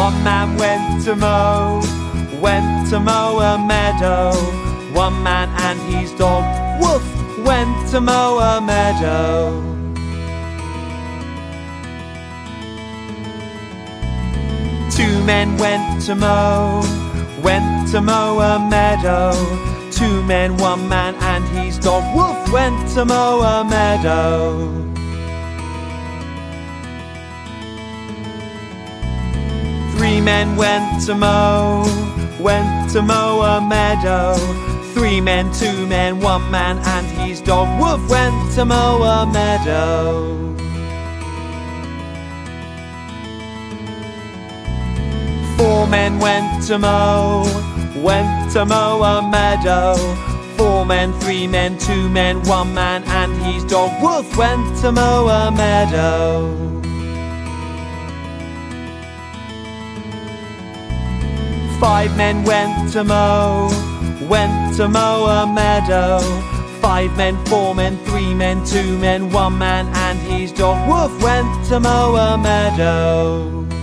One man went to mow, went to mow a meadow. One man and his dog, woof, went to mow a meadow. Two men went to mow, went to mow a meadow. Two men, one man and his dog, woof, went to mow a meadow. Three men went to mow, went to mow a meadow. Three men, two men, one man and his dog, woof, went to mow a meadow. Four men went to mow, went to mow a meadow. Four men, three men, two men, one man and his dog, woof, went to mow a meadow. Five men went to mow, went to mow a meadow. Five men, four men, three men, two men, one man and his dog, woof, went to mow a meadow.